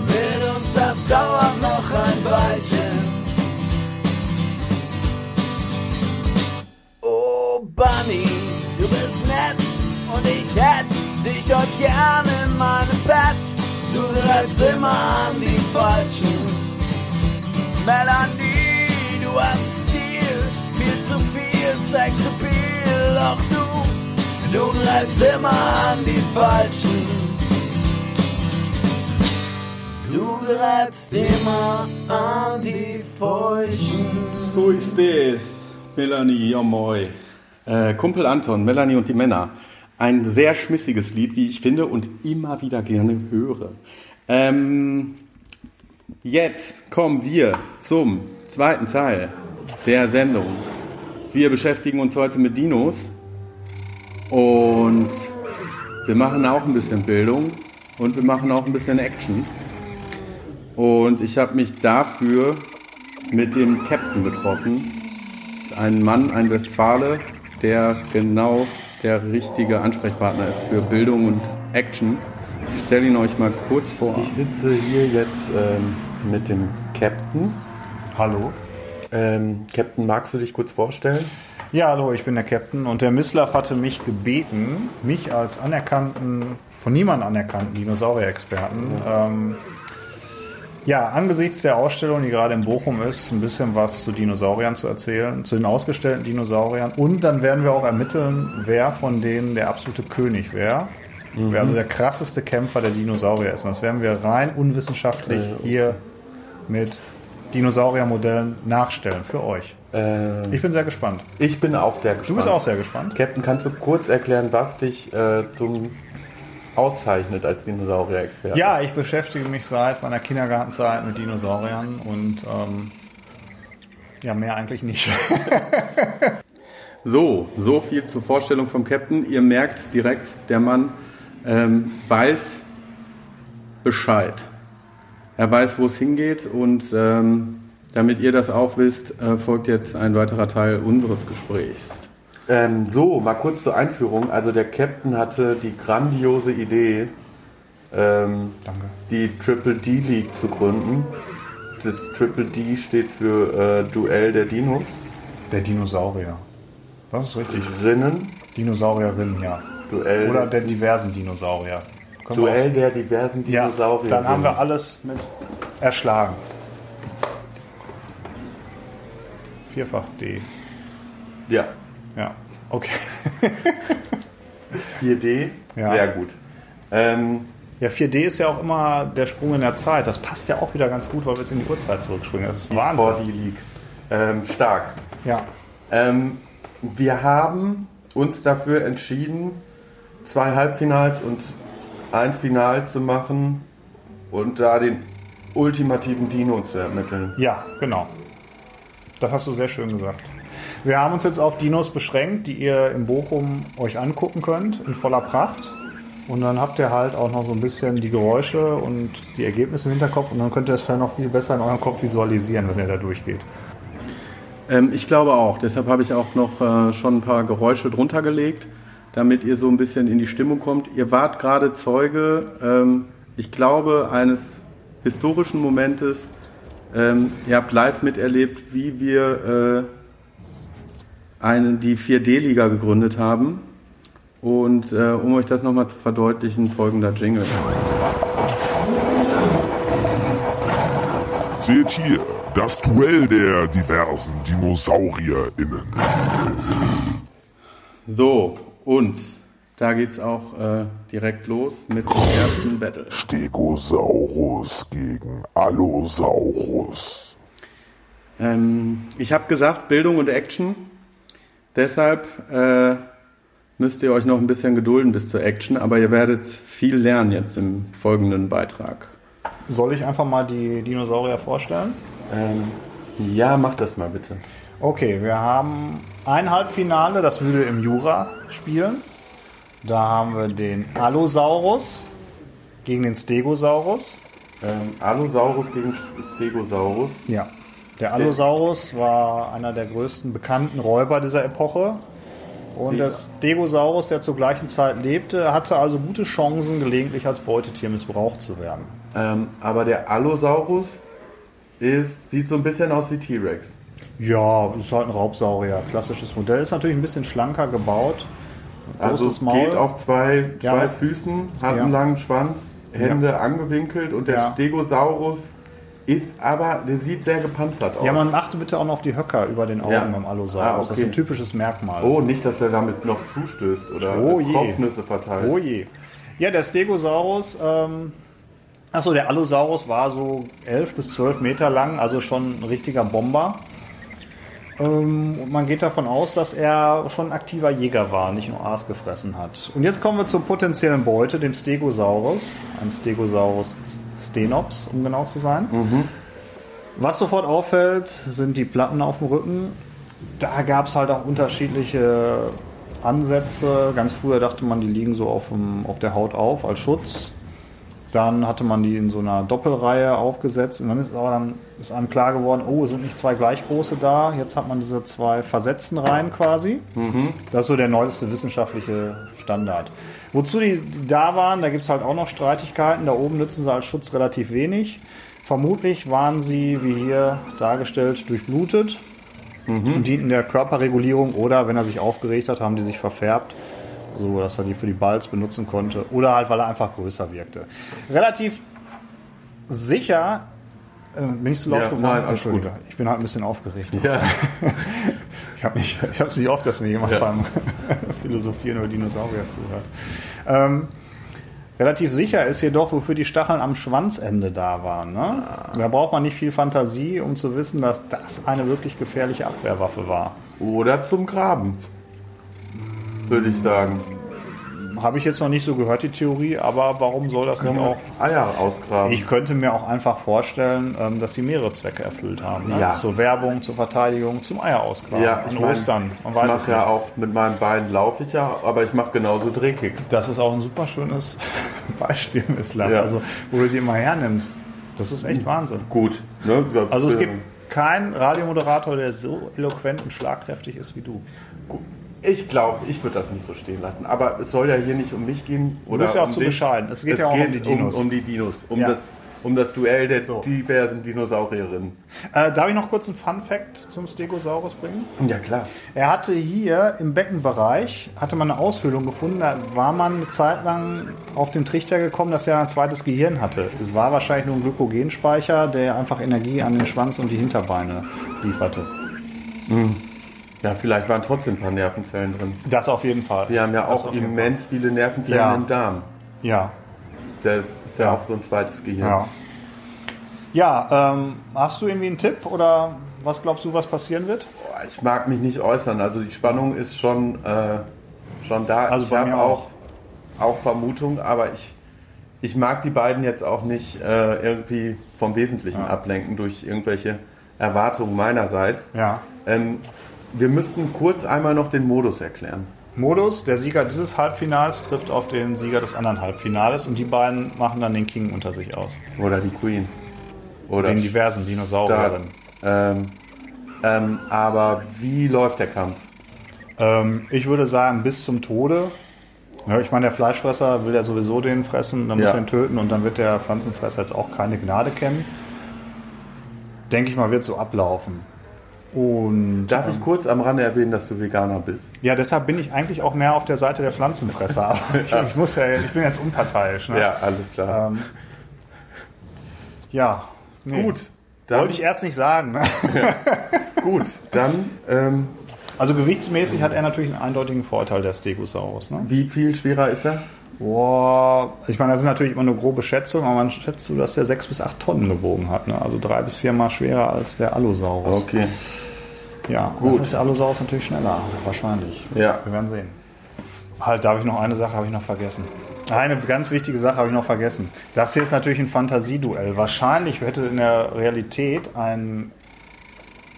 Mit uns das dauert noch ein Weilchen. Oh Bunny, du bist nett und ich hätte dich heute gern in meinem Bett. Du greifst immer an die Falschen. Melanie, zu viel Sexappeal, doch du, du greifst immer an die Falschen. Du gerätst immer an die Feuchten. So ist es, Melanie, ja moi. Äh, Kumpel Anton, Melanie und die Männer. Ein sehr schmissiges Lied, wie ich finde, und immer wieder gerne höre. Ähm, jetzt kommen wir zum zweiten Teil der Sendung. Wir beschäftigen uns heute mit Dinos und wir machen auch ein bisschen Bildung und wir machen auch ein bisschen Action. Und ich habe mich dafür mit dem Captain getroffen. Ein Mann, ein Westfale, der genau der richtige Ansprechpartner ist für Bildung und Action. Ich stelle ihn euch mal kurz vor. Ich sitze hier jetzt ähm, mit dem Captain. Hallo. Ähm, Captain, magst du dich kurz vorstellen? Ja, hallo, ich bin der Captain und der Mislav hatte mich gebeten, mich als anerkannten, von niemandem anerkannten Dinosaurier-Experten, ähm, ja, angesichts der Ausstellung, die gerade in Bochum ist, ein bisschen was zu Dinosauriern zu erzählen, zu den ausgestellten Dinosauriern. Und dann werden wir auch ermitteln, wer von denen der absolute König wäre. Wer also der krasseste Kämpfer der Dinosaurier ist. Und das werden wir rein unwissenschaftlich hier mit Dinosauriermodellen nachstellen für euch. Ähm, Ich bin sehr gespannt. ich bin auch sehr gespannt. Du bist auch sehr gespannt. Captain, kannst du kurz erklären, was dich äh, zum auszeichnet als Dinosaurier-Experte? Ja, ich beschäftige mich seit meiner Kindergartenzeit mit Dinosauriern und ähm, ja, mehr eigentlich nicht. So, so viel zur Vorstellung vom Captain. Ihr merkt direkt, der Mann ähm, weiß Bescheid. Er weiß, wo es hingeht und ähm, damit ihr das auch wisst, äh, folgt jetzt ein weiterer Teil unseres Gesprächs. Ähm, so, mal kurz zur Einführung. Also der Captain hatte die grandiose Idee, ähm, Danke. die Triple D League zu gründen. Das Triple D steht für äh, Duell der Dinos. Der Dinosaurier. Das ist richtig. Rinnen. Dinosaurierinnen, ja. Duell, Oder der diversen Dinosaurier. Können Duell der diversen Ja, Dinosaurier. dann haben wir alles mit erschlagen. Vierfach D. Ja, Ja, okay. 4D. Ja. Sehr gut. Ähm, Ja, 4D ist ja auch immer der Sprung in der Zeit. Das passt ja auch wieder ganz gut, weil wir jetzt in die Uhrzeit zurückspringen. Das ist die Wahnsinn. 4D League. Ähm, stark. Ja, Ähm, wir haben uns dafür entschieden, zwei Halbfinals und ein Final zu machen und da den ultimativen Dino zu ermitteln. ja, genau. Das hast du sehr schön gesagt. Wir haben uns jetzt auf Dinos beschränkt, die ihr in Bochum euch angucken könnt, in voller Pracht. Und dann habt ihr halt auch noch so ein bisschen die Geräusche und die Ergebnisse im Hinterkopf und dann könnt ihr das vielleicht noch viel besser in eurem Kopf visualisieren, wenn ihr da durchgeht. Ähm, ich glaube auch. Deshalb habe ich auch noch äh, schon ein paar Geräusche drunter gelegt, damit ihr so ein bisschen in die Stimmung kommt. Ihr wart gerade Zeuge, ähm, ich glaube, eines historischen Momentes. Ähm, ihr habt live miterlebt, wie wir äh, eine, die 4D-Liga gegründet haben. Und äh, um euch das nochmal zu verdeutlichen, folgender Jingle. Seht hier das Duell der diversen DinosaurierInnen. So, und da geht's auch äh, direkt los mit dem ersten Battle. Stegosaurus gegen Allosaurus. Ähm, ich habe gesagt, Bildung und Action. Deshalb äh, müsst ihr euch noch ein bisschen gedulden bis zur Action, aber ihr werdet viel lernen jetzt im folgenden Beitrag. Soll ich einfach mal die Dinosaurier vorstellen? Ähm, ja, mach das mal bitte. Okay, wir haben ein Halbfinale, das würde im Jura spielen. Da haben wir den Allosaurus gegen den Stegosaurus. Ähm, Allosaurus gegen Stegosaurus. Ja. Der Allosaurus war einer der größten bekannten Räuber dieser Epoche. Und der Stegosaurus, der zur gleichen Zeit lebte, hatte also gute Chancen, gelegentlich als Beutetier missbraucht zu werden. Ähm, aber der Allosaurus ist, sieht so ein bisschen aus wie T-Rex. Ja, ist halt ein Raubsaurier, klassisches Modell. Ist natürlich ein bisschen schlanker gebaut. Also Maul. geht auf zwei, zwei Ja. Füßen, hat Ja. einen langen Schwanz, Hände angewinkelt und der Ja. Stegosaurus ist aber, der sieht sehr gepanzert aus. Ja, man achte bitte auch noch auf die Höcker über den Augen Ja. beim Allosaurus. Ah, Das ist okay. ein typisches Merkmal. oh, nicht, dass er damit noch zustößt oder Oh. Kopfnüsse verteilt. Oh je. Ja, der Stegosaurus, ähm, achso, der Allosaurus war so 11 bis 12 Meter lang, also schon ein richtiger Bomber. Ähm, und man geht davon aus, dass er schon ein aktiver Jäger war, nicht nur Aas gefressen hat. Und jetzt kommen wir zur potenziellen Beute, dem Stegosaurus. Ein Stegosaurus stenops, um genau zu sein. Was sofort auffällt, sind die Platten auf dem Rücken. Da gab es halt auch unterschiedliche Ansätze. Ganz früher dachte man, die liegen so auf, dem, auf der Haut auf als Schutz. Dann hatte man die in so einer Doppelreihe aufgesetzt und dann ist aber dann ist einem klar geworden, oh, es sind nicht zwei gleich große da. Jetzt hat man diese zwei versetzten Reihen quasi. Das ist so der neueste wissenschaftliche Standard. Wozu die, die da waren, da gibt es halt auch noch Streitigkeiten. Da oben nützen sie als Schutz relativ wenig. Vermutlich waren sie, wie hier dargestellt, durchblutet und dienten der Körperregulierung oder wenn er sich aufgeregt hat, haben die sich verfärbt, so dass er die für die Balls benutzen konnte oder halt, weil er einfach größer wirkte. Relativ sicher, äh, bin ich zu laut Ja, geworden? nein, alles Entschuldige, ich bin halt ein bisschen aufgeregt. Ja. Ich habe nicht, ich habe es nicht oft, dass mir jemand Ja. beim Philosophieren über Dinosaurier zuhört. Ähm, relativ sicher ist jedoch, wofür die Stacheln am Schwanzende da waren. Ne? Da braucht man nicht viel Fantasie, um zu wissen, dass das eine wirklich gefährliche Abwehrwaffe war. Oder zum Graben. Würde ich sagen. Habe ich jetzt noch nicht so gehört, die Theorie, aber warum soll das nicht auch? Eier ausgraben. Ich könnte mir auch einfach vorstellen, ähm, dass sie mehrere Zwecke erfüllt haben. Ne? Ja. Zur Werbung, zur Verteidigung, zum Eier ausgraben. ja, ich mein, Ostern. Man ich mache ja auch mit meinen Beinen laufe ich ja, aber ich mache genauso Drehkicks. Das ist auch ein super schönes Beispiel, Islam. Ja. Also, wo du die mal hernimmst. Das ist echt Wahnsinn. Gut. Ne? Also es gibt keinen Radiomoderator, der so eloquent und schlagkräftig ist wie du. Ich glaube, ich würde das nicht so stehen lassen. Aber es soll ja hier nicht um mich gehen. Oder bist ja auch um zu dich. bescheiden. Es geht ja auch um die Dinos. Um, um die Dinos. Um, Ja. das, um das Duell der So. diversen Dinosaurierinnen. Äh, darf ich noch kurz einen Fun-Fact zum Stegosaurus bringen? Ja, klar. Er hatte hier im Beckenbereich, hatte man eine Aushöhlung gefunden, da war man eine Zeit lang auf den Trichter gekommen, dass er ein zweites Gehirn hatte. Es war wahrscheinlich nur ein Glykogenspeicher, der einfach Energie an den Schwanz und die Hinterbeine lieferte. Ja, vielleicht waren trotzdem ein paar Nervenzellen drin. Das auf jeden Fall. Wir haben ja Das auch immens viele Nervenzellen Ja. im Darm. Ja, Das ist ja, auch so ein zweites Gehirn. ja. Ja, ähm, hast du irgendwie einen Tipp oder was glaubst du, was passieren wird? Ich mag mich nicht äußern. Also die Spannung ist schon, äh, schon da. Also ich habe auch, auch Vermutung, aber ich, ich mag die beiden jetzt auch nicht äh, irgendwie vom Wesentlichen ablenken durch irgendwelche Erwartungen meinerseits. Ja. Ähm, wir müssten kurz einmal noch den Modus erklären. Modus, der Sieger dieses Halbfinals trifft auf den Sieger des anderen Halbfinales und die beiden machen dann den King unter sich aus. Oder die Queen. Oder Den diversen Dinosaurierinnen. Star- Ähm, Ähm, aber wie läuft der Kampf? Ähm, ich würde sagen, bis zum Tode. Ja, ich meine, der Fleischfresser will ja sowieso den fressen, dann muss Ja. er ihn töten und dann wird der Pflanzenfresser jetzt auch keine Gnade kennen. Denke ich mal, wird so ablaufen. Und Darf ich kurz am Rande erwähnen, dass du Veganer bist? ja, deshalb bin ich eigentlich auch mehr auf der Seite der Pflanzenfresser. Aber ich, ich muss ja, ich bin jetzt unparteiisch. Ne? Ja, alles klar. Ähm, ja. Nee. Gut, dann, Wollte ich erst nicht sagen. Ne? gut, dann ähm, Also gewichtsmäßig hat er natürlich einen eindeutigen Vorteil, der Stegosaurus. Ne? wie viel schwerer ist er? Boah, ich meine, das sind natürlich immer nur grobe Schätzungen, aber man schätzt so, dass der sechs bis acht Tonnen gewogen hat. Ne? Also drei bis viermal schwerer als der Allosaurus. Okay. Ja, gut. ist der Allosaurus natürlich schneller, wahrscheinlich. Ja. Wir werden sehen. Halt, darf ich noch eine Sache habe ich noch vergessen. Eine ganz wichtige Sache habe ich noch vergessen. Das hier ist natürlich ein Fantasieduell. Wahrscheinlich hätte in der Realität ein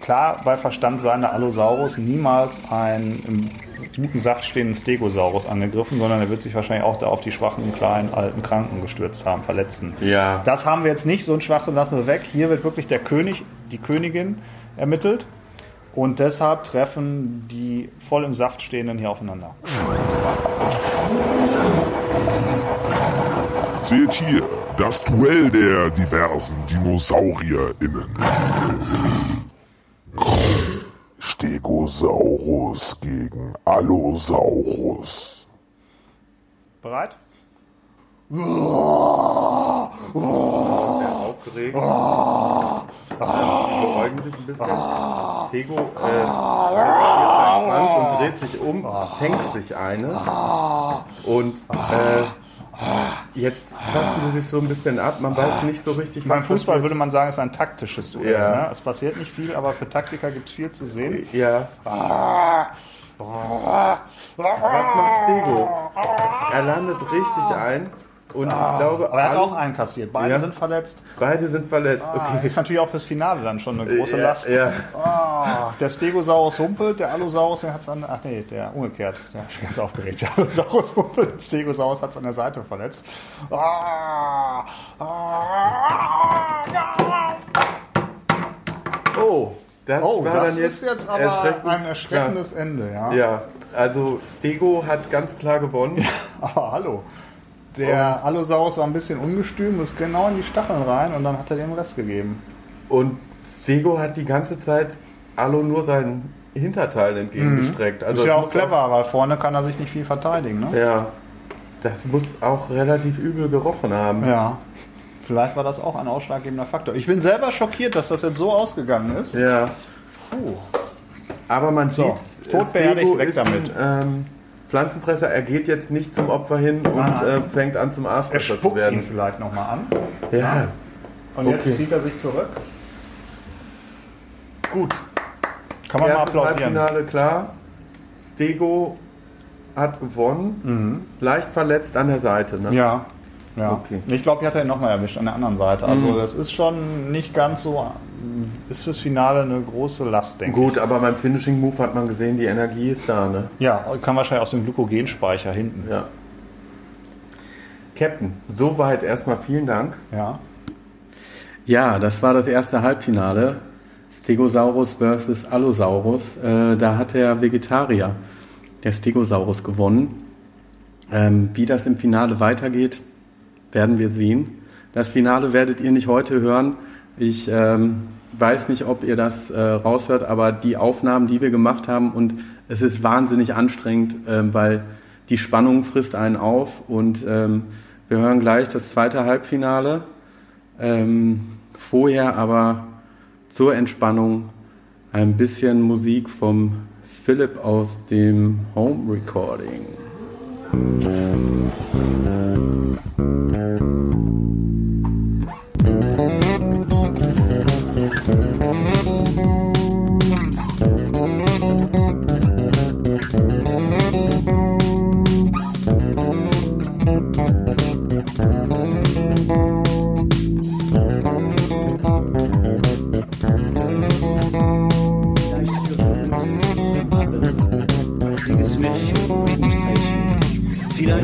klar bei Verstand seiender Allosaurus niemals im guten Saft stehenden Stegosaurus angegriffen, sondern er wird sich wahrscheinlich auch da auf die schwachen, kleinen, alten Kranken gestürzt haben, Verletzten. Ja. Das haben wir jetzt nicht, so ein Schwachsinn lassen wir weg. Hier wird wirklich der König, die Königin ermittelt. Und deshalb treffen die voll im Saft stehenden hier aufeinander. Seht hier das Duell der diversen DinosaurierInnen. Stegosaurus gegen Allosaurus. Bereit? Aufgeregt. Sie beruhigen sich ein bisschen. Stego äh, Schwanz und dreht sich um, fängt sich eine. Und äh, jetzt tasten sie sich so ein bisschen ab. Man weiß nicht so richtig, Beim was Fußball passiert. würde man sagen, es ist ein taktisches Duell. Ja. Ne? Es passiert nicht viel, aber für Taktiker gibt es viel zu sehen. Ja. Was macht Stego? Er landet richtig ein. Und ich glaube, Aber er hat alle- auch einen kassiert. Beide Ja. sind verletzt. beide sind verletzt. Ah, Okay. Ist natürlich auch fürs Finale dann schon eine große Ja, Last. ja. Ah, der Stegosaurus humpelt, der Allosaurus hat es an. Ach nee, der umgekehrt. Der ist ganz aufgeregt. Der Allosaurus humpelt, Stegosaurus hat es an der Seite verletzt. Ah, ah, ja. Oh, das Oh, war das dann jetzt, ist jetzt aber erschreckend ein erschreckendes Ende, ja. Ja, also Stego hat ganz klar gewonnen. Aber hallo. Der Allosaurus war ein bisschen ungestüm, ist genau in die Stacheln rein und dann hat er dem Rest gegeben. Und Stego hat die ganze Zeit Allo nur seinen Hinterteil entgegengestreckt. Also ist ja auch clever, weil vorne kann er sich nicht viel verteidigen. Ne? ja, das muss auch relativ übel gerochen haben. Ja. Vielleicht war das auch ein ausschlaggebender Faktor. Ich bin selber schockiert, dass das jetzt so ausgegangen ist. Ja. Puh. Aber man So, sieht, weg ist damit. ein ähm, Pflanzenfresser. Er geht jetzt nicht zum Opfer hin und äh, fängt an zum Er Aasfresser zu spuckt ihn werden. vielleicht nochmal an. Ja, Und Okay. jetzt zieht er sich zurück. gut. Kann man mal Erstes applaudieren. Halbfinale klar. Stego hat gewonnen. Leicht verletzt an der Seite. Ne? Mhm. Ja. Ja. Okay. Ich glaube, hier hat er ihn nochmal erwischt an der anderen Seite. Also das ist schon nicht ganz so, ist fürs Finale eine große Last, denke Gut, aber beim Finishing Move hat man gesehen, die Energie ist da. Ne? ich. Ja, kann wahrscheinlich aus dem Glykogenspeicher hinten. Ja. Captain, soweit erstmal vielen Dank. Ja. Ja, das war das erste Halbfinale. Stegosaurus versus Allosaurus. Äh, da hat der Vegetarier, der Stegosaurus, gewonnen. Ähm, wie das im Finale weitergeht, werden wir sehen. Das Finale werdet ihr nicht heute hören. Ich ähm, weiß nicht, ob ihr das äh, raushört, aber die Aufnahmen, die wir gemacht haben, und es ist wahnsinnig anstrengend, ähm, weil die Spannung frisst einen auf. Und ähm, wir hören gleich das zweite Halbfinale. Ähm, vorher aber zur Entspannung ein bisschen Musik vom Philipp aus dem Home Recording.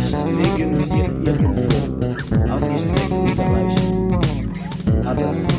fluisteren, niet je, je, je, je, je, je, je, je, je,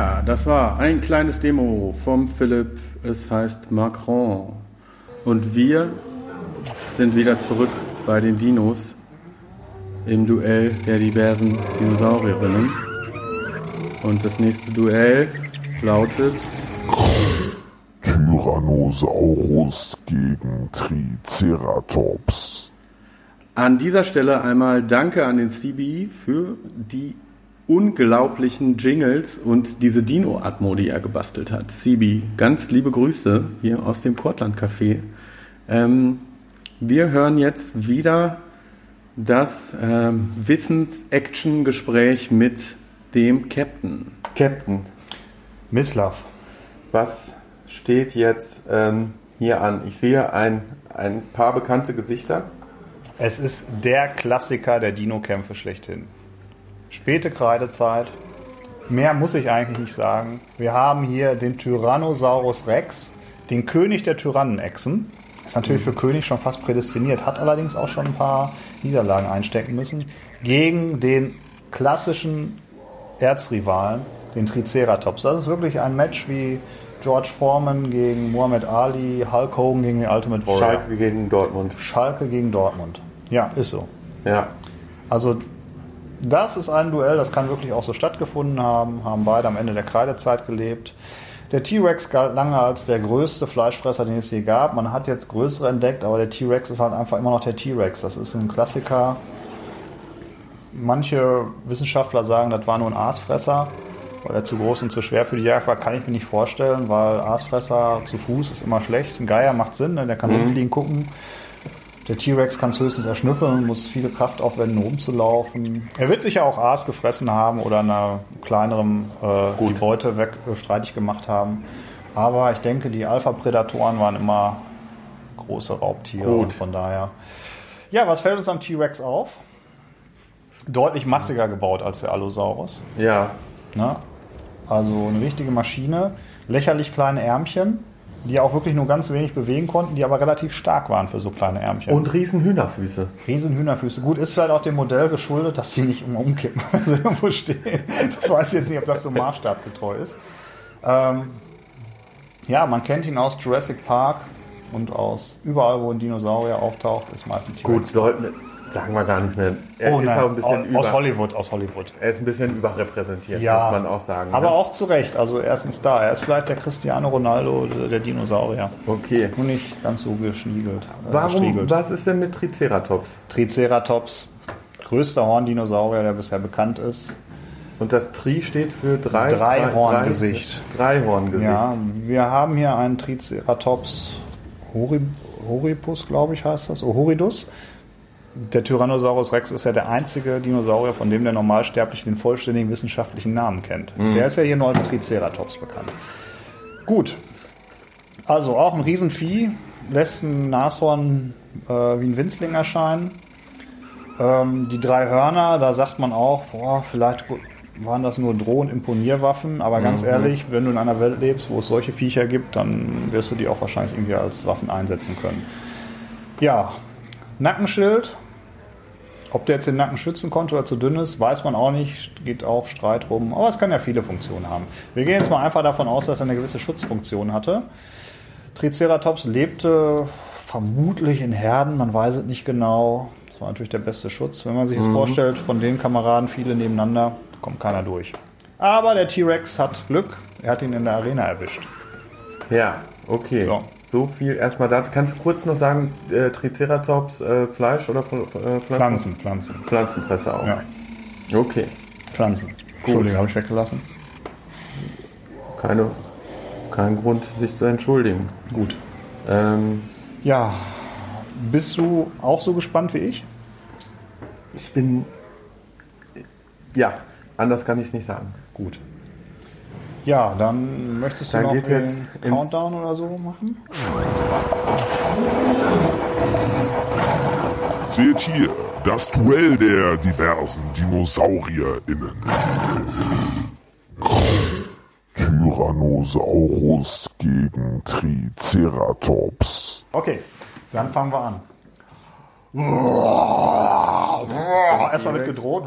Ja, das war ein kleines Demo vom Philipp. Es heißt Macron. Und wir sind wieder zurück bei den Dinos im Duell der diversen Dinosaurierinnen. Und das nächste Duell lautet Tyrannosaurus gegen Triceratops. An dieser Stelle einmal Danke an den CB für die unglaublichen Jingles und diese Dino-Atmo, die er gebastelt hat. CB, ganz liebe Grüße hier aus dem Kortland Café. Ähm, wir hören jetzt wieder das ähm, Wissens-Action-Gespräch mit dem Captain. Captain, Mislav. was steht jetzt ähm, hier an? Ich sehe ein, ein paar bekannte Gesichter. Es ist der Klassiker der Dino-Kämpfe schlechthin. Späte Kreidezeit. Mehr muss ich eigentlich nicht sagen. Wir haben hier den Tyrannosaurus Rex, den König der Tyrannenechsen. Ist natürlich für König schon fast prädestiniert, hat allerdings auch schon ein paar Niederlagen einstecken müssen. Gegen den klassischen Erzrivalen, den Triceratops. Das ist wirklich ein Match wie George Foreman gegen Muhammad Ali, Hulk Hogan gegen den Ultimate Warrior. Schalke gegen Dortmund. Schalke gegen Dortmund. Ja, ist so. Ja. Also das ist ein Duell, das kann wirklich auch so stattgefunden haben, haben beide am Ende der Kreidezeit gelebt. Der T-Rex galt lange als der größte Fleischfresser, den es je gab. Man hat jetzt größere entdeckt, aber der T-Rex ist halt einfach immer noch der T-Rex. Das ist ein Klassiker. Manche Wissenschaftler sagen, das war nur ein Aasfresser, weil er zu groß und zu schwer für die Jagd war. Kann ich mir nicht vorstellen, weil Aasfresser zu Fuß ist immer schlecht. Ein Geier macht Sinn, ne? der kann rumfliegen, gucken. Der T-Rex kann es höchstens erschnüffeln, muss viele Kraft aufwenden, um rumzulaufen. Er wird sicher auch Aas gefressen haben oder einer kleineren äh, die Beute weg, äh, streitig gemacht haben. Aber ich denke, die Alpha-Prädatoren waren immer große Raubtiere. Gut. Und von daher. Ja, was fällt uns am T-Rex auf? Deutlich massiger gebaut als der Allosaurus. Ja. Ne? Also eine richtige Maschine, lächerlich kleine Ärmchen, die auch wirklich nur ganz wenig bewegen konnten, die aber relativ stark waren für so kleine Ärmchen. Und riesen Hühnerfüße. riesen Hühnerfüße. Gut, ist vielleicht auch dem Modell geschuldet, dass die nicht immer umkippen, wenn sie irgendwo stehen. Das weiß ich jetzt nicht, ob das so maßstabgetreu ist. Ähm, ja, man kennt ihn aus Jurassic Park und aus überall, wo ein Dinosaurier auftaucht, ist meistens T-Rex. Gut, sollten sagen wir gar nicht mehr. Er Oh ist ein bisschen aus, über, aus Hollywood, aus Hollywood. er ist ein bisschen überrepräsentiert, Ja, muss man auch sagen. Aber ne? auch zu Recht. Also er ist ein Star. Er ist vielleicht der Cristiano Ronaldo der Dinosaurier. Okay. Nur nicht ganz so geschniegelt. äh, Warum, gestriegelt. was ist denn mit Triceratops? Triceratops, größter Horndinosaurier, der bisher bekannt ist. Und das Tri steht für drei, Dreihorngesicht. Drei, Dreihorngesicht. Ja, wir haben hier einen Triceratops Hori, Horipus, glaube ich, heißt das. Ohoridus. Der Tyrannosaurus Rex ist ja der einzige Dinosaurier, von dem der Normalsterbliche den vollständigen wissenschaftlichen Namen kennt. Der ist ja hier nur als Triceratops bekannt. Gut. Also auch ein Riesenvieh, lässt ein Nashorn äh, wie ein Winzling erscheinen. Ähm, die drei Hörner, da sagt man auch, boah, vielleicht waren das nur Droh- und Imponierwaffen, aber ganz ehrlich, wenn du in einer Welt lebst, wo es solche Viecher gibt, dann wirst du die auch wahrscheinlich irgendwie als Waffen einsetzen können. Ja, Nackenschild. Ob der jetzt den Nacken schützen konnte oder zu dünn ist, weiß man auch nicht. Geht auch Streit rum. Aber es kann ja viele Funktionen haben. Wir gehen jetzt mal einfach davon aus, dass er eine gewisse Schutzfunktion hatte. Triceratops lebte vermutlich in Herden, man weiß es nicht genau. Das war natürlich der beste Schutz. Wenn man sich das vorstellt, von den Kameraden viele nebeneinander, kommt keiner durch. Aber der T-Rex hat Glück, er hat ihn in der Arena erwischt. Ja, okay. So. So. viel erstmal dazu. Kannst du kurz noch sagen, äh, Triceratops äh, Fleisch oder äh, Pflanzen? Pflanzen, Pflanzen. Pflanzenfresser auch. Ja, Okay. Pflanzen. Entschuldigung, habe ich weggelassen. Keine, kein Grund, sich zu entschuldigen. Gut. Ähm, Ja, bist du auch so gespannt wie ich? ich bin. Ja, anders kann ich es nicht sagen. Gut. Ja, dann möchtest du Dann noch geht's den Countdown oder so machen? Seht hier das Duell der diversen DinosaurierInnen. Tyrannosaurus gegen Triceratops. Okay, dann fangen wir an. Erstmal wird gedroht.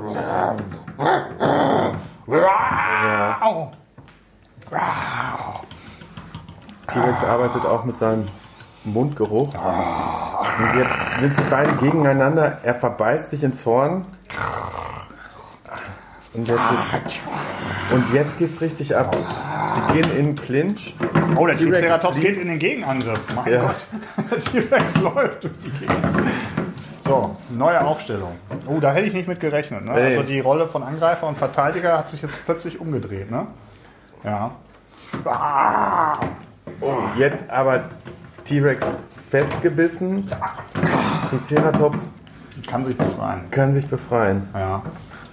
T-Rex arbeitet auch mit seinem Mundgeruch. Und jetzt sind sie beide gegeneinander. Er verbeißt sich ins Horn. Und jetzt, und jetzt geht's richtig ab. Die gehen in den Clinch. Oh, der T-Rex Triceratops geht in den Gegenangriff. Mein Ja. Gott. Der T-Rex läuft durch die Gegend. So, neue Aufstellung. Oh, da hätte ich nicht mit gerechnet. Ne? Nee. Also die Rolle von Angreifer und Verteidiger hat sich jetzt plötzlich umgedreht. Ne? Ja. Jetzt aber T-Rex festgebissen. Triceratops Kann sich befreien. kann sich befreien. Ja.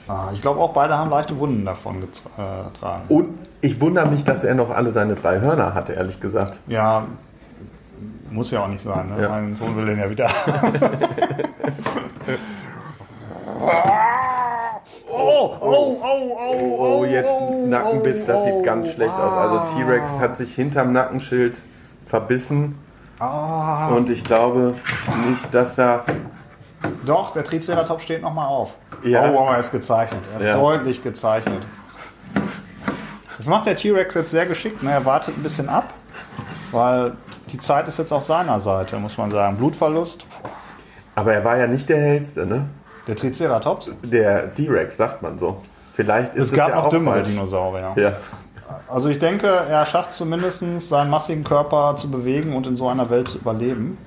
Ah, Ich glaube auch beide haben leichte Wunden davon getragen. Und ich wundere mich, dass er noch alle seine drei Hörner hatte, ehrlich gesagt. Ja, muss ja auch nicht sein. Ne? Ja. Mein Sohn will den ja wieder. oh, oh, oh, oh, Oh, jetzt Nackenbiss, das sieht ganz schlecht aus. Also T-Rex hat sich hinterm Nackenschild verbissen. Ah. Und ich glaube nicht, dass da. Doch, der Triceratops steht nochmal auf. Ja. Oh, er ist gezeichnet. Er ist Ja. deutlich gezeichnet. Das macht der T-Rex jetzt sehr geschickt. Ne? Er wartet ein bisschen ab, weil die Zeit ist jetzt auf seiner Seite, muss man sagen. Blutverlust. Aber er war ja nicht der hellste, ne? Der Triceratops. Der T-Rex, sagt man so. Vielleicht ist Es es, gab ja noch auch dümmere falsch. Dinosaurier. Ja. Also ich denke, er schafft zumindest seinen massigen Körper zu bewegen und in so einer Welt zu überleben.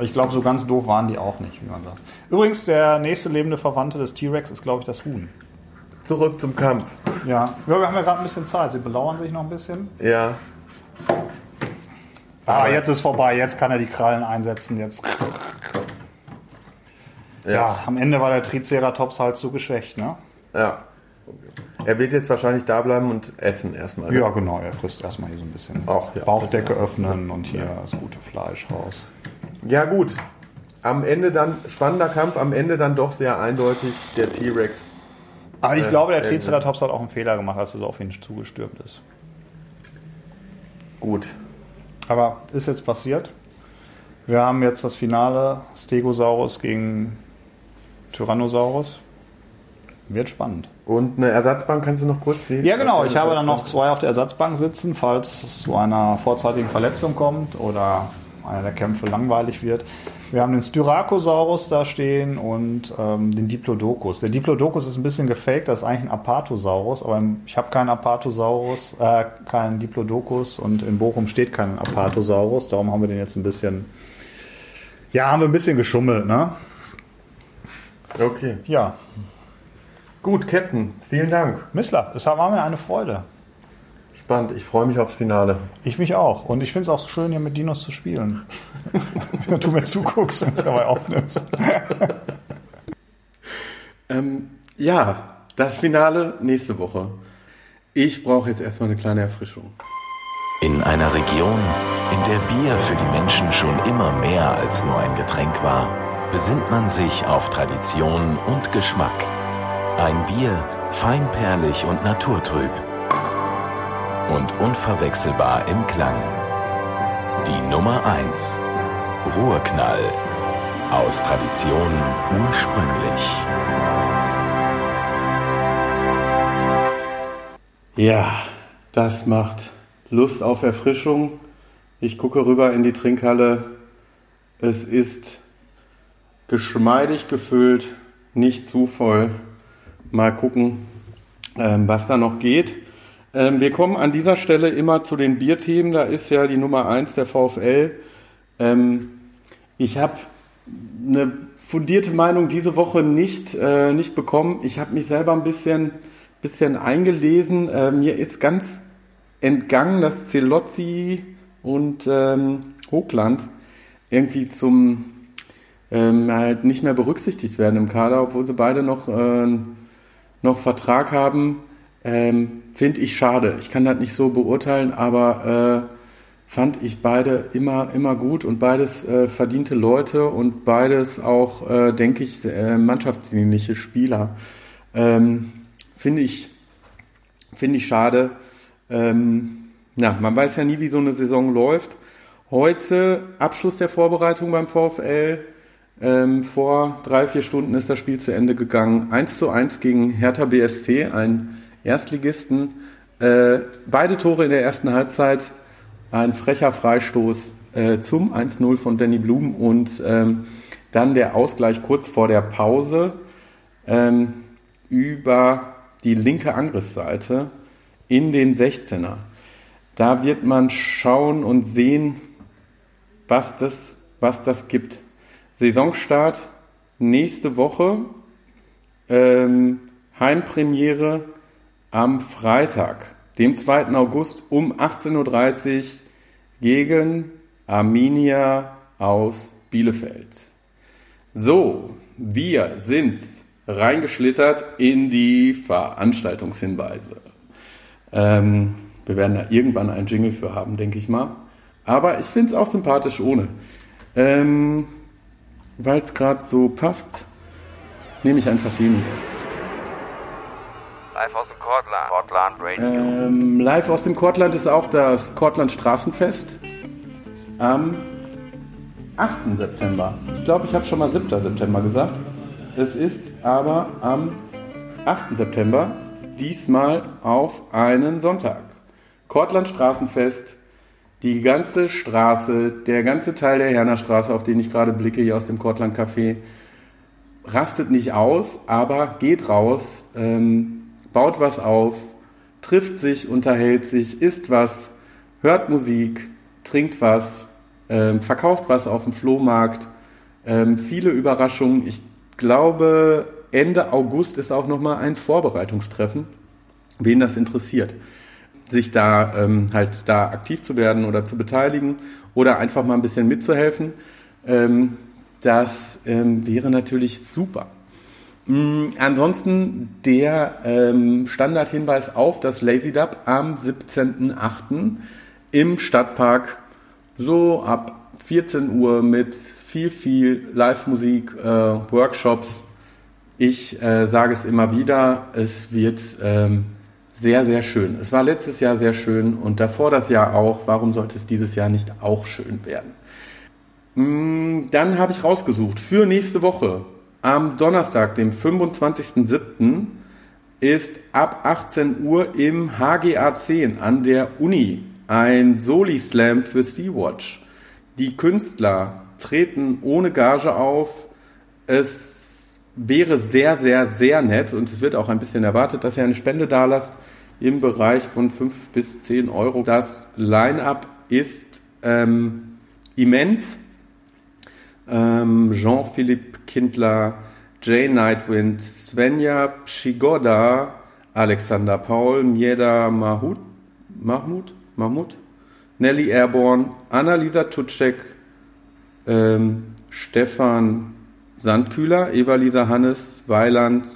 Ich glaube, so ganz doof waren die auch nicht, wie man sagt. Übrigens, der nächste lebende Verwandte des T-Rex ist, glaube ich, das Huhn. Zurück zum Kampf. Ja, ja wir haben ja gerade ein bisschen Zeit. Sie belauern sich noch ein bisschen. Ja. Ah, jetzt ist vorbei. Jetzt kann er die Krallen einsetzen. Jetzt. Ja, am Ende war der Triceratops halt zu geschwächt, ne? Ja. Er wird jetzt wahrscheinlich da bleiben und essen erstmal. ne? Ja, genau. Er frisst erstmal hier so ein bisschen Ach, ja. Bauchdecke öffnen und hier das gute Fleisch raus. Ja, gut. Am Ende dann, spannender Kampf, am Ende dann doch sehr eindeutig der T-Rex. Aber ich Äh, glaube, der Triceratops hat auch einen Fehler gemacht, als er so auf ihn zugestürmt ist. Gut. Aber ist jetzt passiert. Wir haben jetzt das Finale Stegosaurus gegen Tyrannosaurus. Wird spannend. Und eine Ersatzbank kannst du noch kurz sehen? Ja, genau. Ich habe dann noch zwei auf der Ersatzbank sitzen, falls es zu einer vorzeitigen Verletzung kommt oder einer der Kämpfe langweilig wird. Wir haben den Styracosaurus da stehen und ähm, den Diplodocus. Der Diplodocus ist ein bisschen gefaked, das ist eigentlich ein Apatosaurus, aber ich habe keinen Apatosaurus, äh, keinen Diplodocus und in Bochum steht kein Apatosaurus, darum haben wir den jetzt ein bisschen, ja, haben wir ein bisschen geschummelt, ne? Okay. Ja, Gut, Captain, vielen Dank. Mislav, es war mir eine Freude. Spannend, ich freue mich aufs Finale. Ich mich auch. Und ich finde es auch schön, hier mit Dinos zu spielen. Wenn du mir zuguckst und dabei aufnimmst. Ähm, ja, das Finale nächste Woche. Ich brauche jetzt erstmal eine kleine Erfrischung. In einer Region, in der Bier für die Menschen schon immer mehr als nur ein Getränk war, besinnt man sich auf Tradition und Geschmack. Ein Bier, feinperlig und naturtrüb. Und unverwechselbar im Klang. Die Nummer 1. Ruhrknall. Aus Tradition ursprünglich. Ja, das macht Lust auf Erfrischung. Ich gucke rüber in die Trinkhalle. Es ist geschmeidig gefüllt, nicht zu voll. Mal gucken, ähm, was da noch geht. Ähm, wir kommen an dieser Stelle immer zu den Bierthemen. Da ist ja die Nummer eins der VfL. Ähm, ich habe eine fundierte Meinung diese Woche nicht, äh, nicht bekommen. Ich habe mich selber ein bisschen, bisschen eingelesen. Äh, mir ist ganz entgangen, dass Zelozzi und ähm, Hochland irgendwie zum ähm, halt nicht mehr berücksichtigt werden im Kader, obwohl sie beide noch, äh, noch Vertrag haben. Ähm, Finde ich schade. Ich kann das nicht so beurteilen, aber äh, fand ich beide immer, immer gut und beides äh, verdiente Leute und beides auch, äh, denke ich, äh, mannschaftsdienliche Spieler. Ähm, Finde ich, finde ich schade. Ähm, ja, man weiß ja nie, wie so eine Saison läuft. Heute Abschluss der Vorbereitung beim VfL. Ähm, vor drei, vier Stunden ist das Spiel zu Ende gegangen. 1 zu 1 gegen Hertha BSC, ein Erstligisten. Äh, beide Tore in der ersten Halbzeit, ein frecher Freistoß äh, zum 1-0 von Danny Blum und ähm, dann der Ausgleich kurz vor der Pause ähm, über die linke Angriffsseite in den 16er. Da wird man schauen und sehen, was das, was das gibt. Saisonstart nächste Woche, ähm, Heimpremiere am Freitag, dem 2. August um 18.30 Uhr gegen Arminia aus Bielefeld. So, wir sind reingeschlittert in die Veranstaltungshinweise. Ähm, wir werden da irgendwann einen Jingle für haben, denke ich mal. Aber ich finde es auch sympathisch ohne. Ähm, Weil es gerade so passt, nehme ich einfach den hier. Live aus dem Kortland. Kortland Radio. Ähm, live aus dem Kortland ist auch das Kortland Straßenfest am 8. September. Ich glaube, ich habe schon mal 7. September gesagt. Es ist aber am 8. September, diesmal auf einen Sonntag. Kortland Straßenfest, die ganze Straße, der ganze Teil der Herner Straße, auf den ich gerade blicke, hier aus dem Kortland Café, rastet nicht aus, aber geht raus, ähm, baut was auf, trifft sich, unterhält sich, isst was, hört Musik, trinkt was, ähm, verkauft was auf dem Flohmarkt. Ähm, viele Überraschungen. Ich glaube, Ende August ist auch nochmal ein Vorbereitungstreffen, wen das interessiert, sich da ähm, halt da aktiv zu werden oder zu beteiligen oder einfach mal ein bisschen mitzuhelfen. Ähm, das ähm, wäre natürlich super. Mm, Ansonsten der ähm, Standardhinweis auf das Lazy Dub am 17.08. im Stadtpark so ab 14 Uhr mit viel, viel Live-Musik, äh, Workshops. Ich äh, sage es immer wieder, es wird ähm, sehr, sehr schön. Es war letztes Jahr sehr schön und davor das Jahr auch. Warum sollte es dieses Jahr nicht auch schön werden? Mm, Dann habe ich rausgesucht für nächste Woche. Am Donnerstag, dem 25.07. ist ab 18 Uhr im HGA 10 an der Uni ein Soli-Slam für Sea-Watch. Die Künstler treten ohne Gage auf. Es wäre sehr, sehr, sehr nett und es wird auch ein bisschen erwartet, dass ihr eine Spende dalasst im Bereich von 5 bis 10 Euro. Das Line-up ist ähm, immens. Ähm, Jean-Philippe Kindler, Jay Nightwind, Svenja Pschigoda, Alexander Paul, Mieda Mahut, Mahmut, Mahmut, Nelly Airborne, Annalisa Tutschek, ähm, Stefan Sandkühler, Eva-Lisa Hannes, Weiland,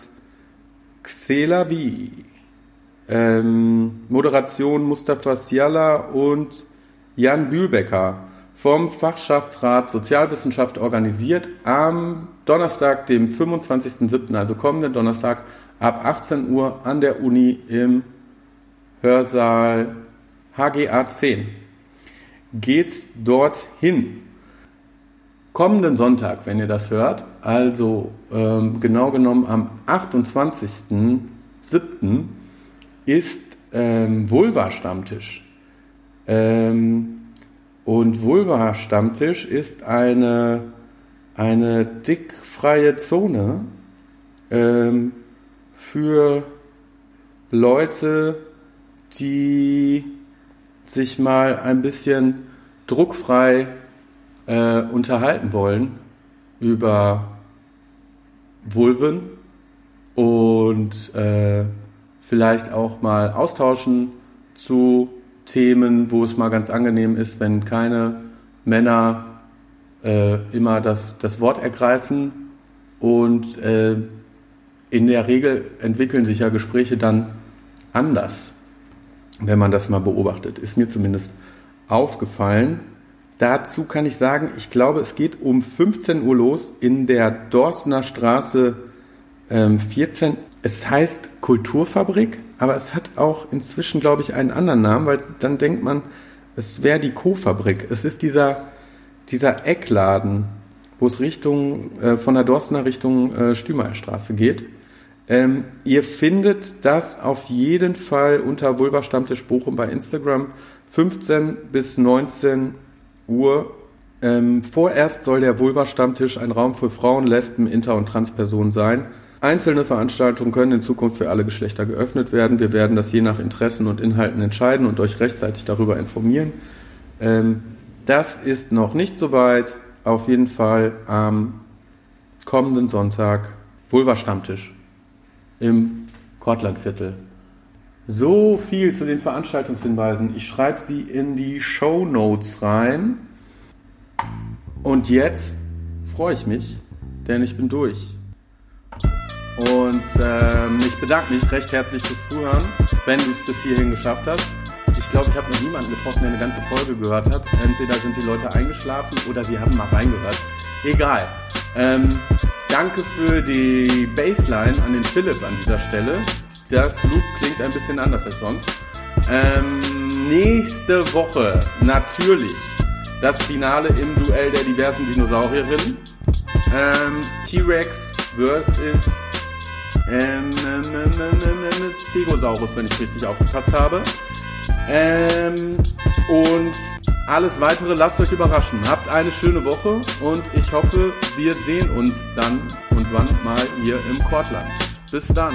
Xelavi, ähm, Moderation Mustafa Siala und Jan Bühlbecker vom Fachschaftsrat Sozialwissenschaft organisiert am Donnerstag, dem 25.07., also kommenden Donnerstag ab 18 Uhr an der Uni im Hörsaal HGA 10. Geht dorthin. Kommenden Sonntag, wenn ihr das hört, also ähm, genau genommen am 28.07. ist ähm, Vulva-Stammtisch. Ähm, und Vulva-Stammtisch ist eine, eine dickfreie Zone ähm, für Leute, die sich mal ein bisschen druckfrei äh, unterhalten wollen über Vulven und äh, vielleicht auch mal austauschen zu Themen, wo es mal ganz angenehm ist, wenn keine Männer äh, immer das, das Wort ergreifen und äh, in der Regel entwickeln sich ja Gespräche dann anders, wenn man das mal beobachtet. Ist mir zumindest aufgefallen. Dazu kann ich sagen, ich glaube, es geht um 15 Uhr los in der Dorstener Straße ähm, 14. Es heißt Kulturfabrik, aber es hat auch inzwischen, glaube ich, einen anderen Namen, weil dann denkt man, es wäre die Co-Fabrik. Es ist dieser, dieser Eckladen, wo es Richtung, äh, von der Dorstener Richtung äh, Stümerstraße geht. Ähm, ihr findet das auf jeden Fall unter Vulva Stammtisch Bochum bei Instagram. 15 bis 19 Uhr. Ähm, vorerst soll der Vulva Stammtisch ein Raum für Frauen, Lesben, Inter- und Transpersonen sein. Einzelne Veranstaltungen können in Zukunft für alle Geschlechter geöffnet werden. Wir werden das je nach Interessen und Inhalten entscheiden und euch rechtzeitig darüber informieren. Ähm, das ist noch nicht so weit. Auf jeden Fall am kommenden Sonntag Vulva Stammtisch im Kortlandviertel. So viel zu den Veranstaltungshinweisen. Ich schreibe sie in die Show Notes rein. Und jetzt freue ich mich, denn ich bin durch. Und ähm, ich bedanke mich recht herzlich fürs Zuhören, wenn du es bis hierhin geschafft hast. Ich glaube, ich habe noch niemanden getroffen, der eine ganze Folge gehört hat. Entweder sind die Leute eingeschlafen oder sie haben mal reingehört. Egal. Ähm, danke für die Bassline an den Philipp an dieser Stelle. Das Loop klingt ein bisschen anders als sonst. Ähm, nächste Woche natürlich das Finale im Duell der diversen Dinosaurierinnen. Ähm, T-Rex versus ähm, ähm, ähm, Stegosaurus, wenn ich richtig aufgepasst habe. Ähm, und alles weitere lasst euch überraschen. Habt eine schöne Woche und ich hoffe, wir sehen uns dann und wann mal hier im Kortland. Bis dann.